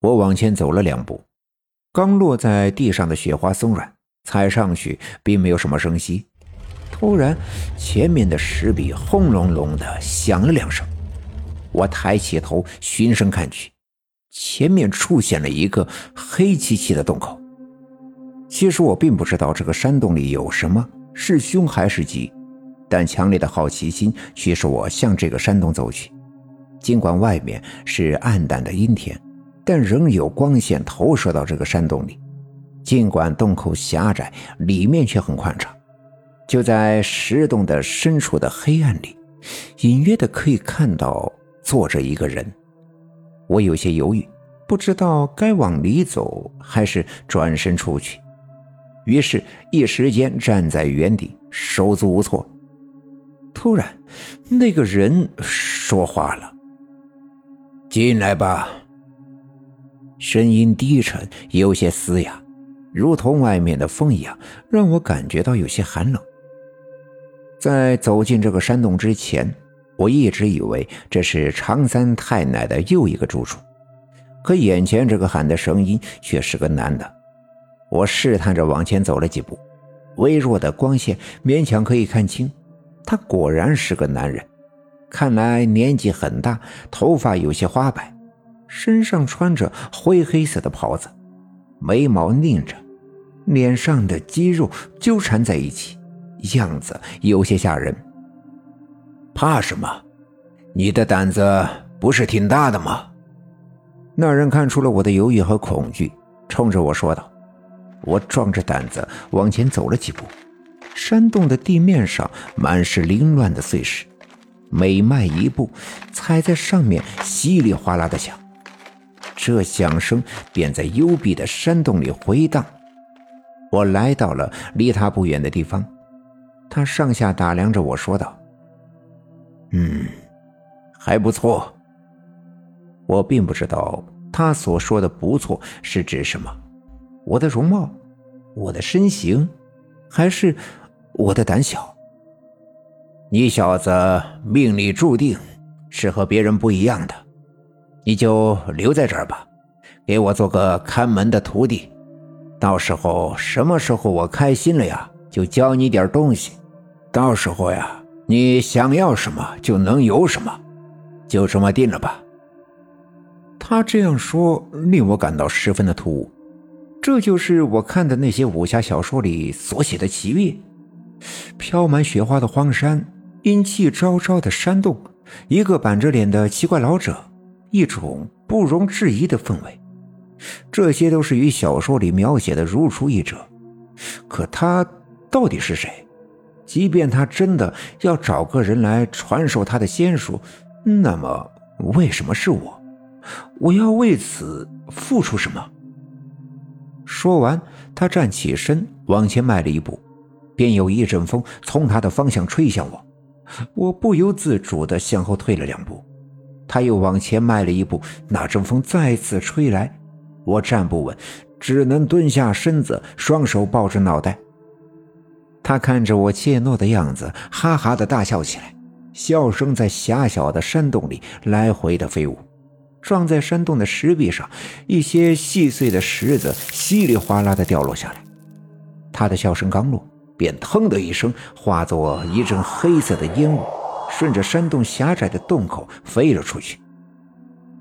我往前走了两步，刚落在地上的雪花松软，踩上去并没有什么声息。突然，前面的石壁轰隆隆的响了两声。我抬起头，循声看去，前面出现了一个黑漆漆的洞口。其实我并不知道这个山洞里有什么，是凶还是吉，但强烈的好奇心驱使我向这个山洞走去。尽管外面是暗淡的阴天。但仍有光线投射到这个山洞里，尽管洞口狭窄，里面却很宽敞。就在石洞的深处的黑暗里，隐约的可以看到坐着一个人。我有些犹豫，不知道该往里走还是转身出去，于是，一时间站在原地，手足无措。突然，那个人说话了：“进来吧。”声音低沉，有些嘶哑，如同外面的风一样，让我感觉到有些寒冷。在走进这个山洞之前，我一直以为这是常三太奶的又一个住处，可眼前这个喊的声音却是个男的。我试探着往前走了几步，微弱的光线勉强可以看清，他果然是个男人，看来年纪很大，头发有些花白。身上穿着灰黑色的袍子，眉毛拧着，脸上的肌肉纠缠在一起，样子有些吓人。怕什么？你的胆子不是挺大的吗？那人看出了我的犹豫和恐惧，冲着我说道。我壮着胆子往前走了几步，山洞的地面上满是凌乱的碎石，每迈一步，踩在上面稀里哗啦的响。这响声便在幽闭的山洞里回荡。我来到了离他不远的地方，他上下打量着我说道：“嗯，还不错。”我并不知道他所说的“不错”是指什么。我的容貌，我的身形，还是我的胆小？你小子命里注定是和别人不一样的。你就留在这儿吧，给我做个看门的徒弟。到时候什么时候我开心了呀，就教你点东西。到时候呀，你想要什么就能有什么。就这么定了吧。他这样说令我感到十分的突兀。这就是我看的那些武侠小说里所写的奇遇：飘满雪花的荒山，阴气昭昭的山洞，一个板着脸的奇怪老者。一种不容置疑的氛围，这些都是与小说里描写的如出一辙。可他到底是谁？即便他真的要找个人来传授他的仙术，那么为什么是我？我要为此付出什么？说完，他站起身往前迈了一步，便有一阵风从他的方向吹向我，我不由自主地向后退了两步。他又往前迈了一步，那阵风再次吹来，我站不稳，只能蹲下身子，双手抱着脑袋。他看着我怯懦的样子，哈哈的大笑起来，笑声在狭小的山洞里来回的飞舞，撞在山洞的石壁上，一些细碎的石子稀里哗啦的掉落下来。他的笑声刚落，便腾的一声化作一阵黑色的烟雾。顺着山洞狭窄的洞口飞了出去。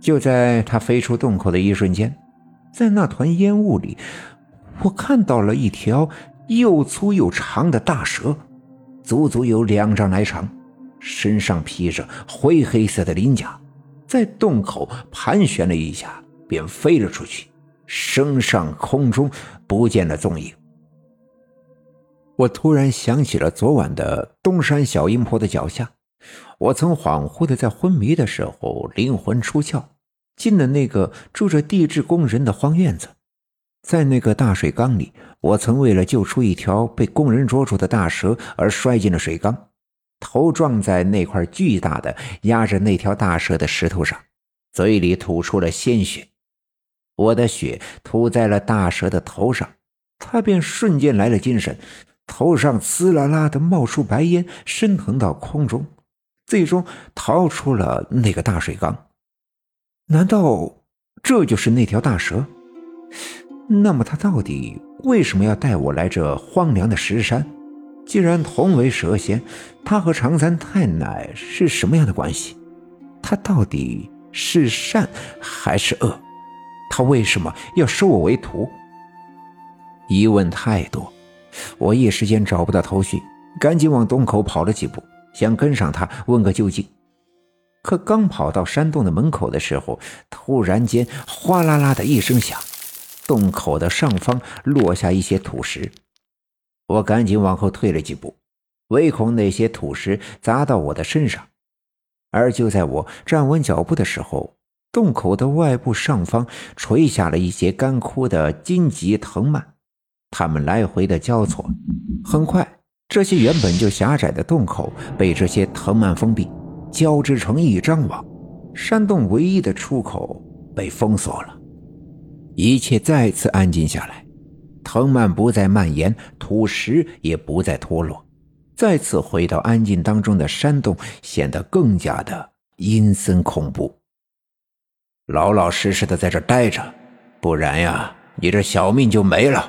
就在他飞出洞口的一瞬间，在那团烟雾里，我看到了一条又粗又长的大蛇，足足有两丈来长，身上披着灰黑色的鳞甲，在洞口盘旋了一下，便飞了出去，升上空中，不见了踪影。我突然想起了昨晚的东山小阴坡的脚下。我曾恍惚的在昏迷的时候灵魂出窍，进了那个住着地质工人的荒院子，在那个大水缸里，我曾为了救出一条被工人捉住的大蛇而摔进了水缸，头撞在那块巨大的压着那条大蛇的石头上，嘴里吐出了鲜血，我的血吐在了大蛇的头上，它便瞬间来了精神，头上呲啦啦的冒出白烟，升腾到空中。最终逃出了那个大水缸，难道这就是那条大蛇。那么他到底为什么要带我来这荒凉的石山？既然同为蛇仙，他和常三太奶是什么样的关系？他到底是善还是恶？他为什么要收我为徒？疑问太多，我一时间找不到头绪，赶紧往洞口跑了几步，想跟上他问个究竟。可刚跑到山洞的门口的时候，突然间哗啦啦的一声响，洞口的上方落下一些土石。我赶紧往后退了几步，唯恐那些土石砸到我的身上。而就在我站稳脚步的时候，洞口的外部上方垂下了一些干枯的荆棘藤蔓，它们来回的交错。很快，这些原本就狭窄的洞口被这些藤蔓封闭，交织成一张网，山洞唯一的出口被封锁了。一切再次安静下来。藤蔓不再蔓延，土石也不再脱落，再次回到安静当中的山洞显得更加的阴森恐怖。老老实实的在这待着，不然呀，你这小命就没了。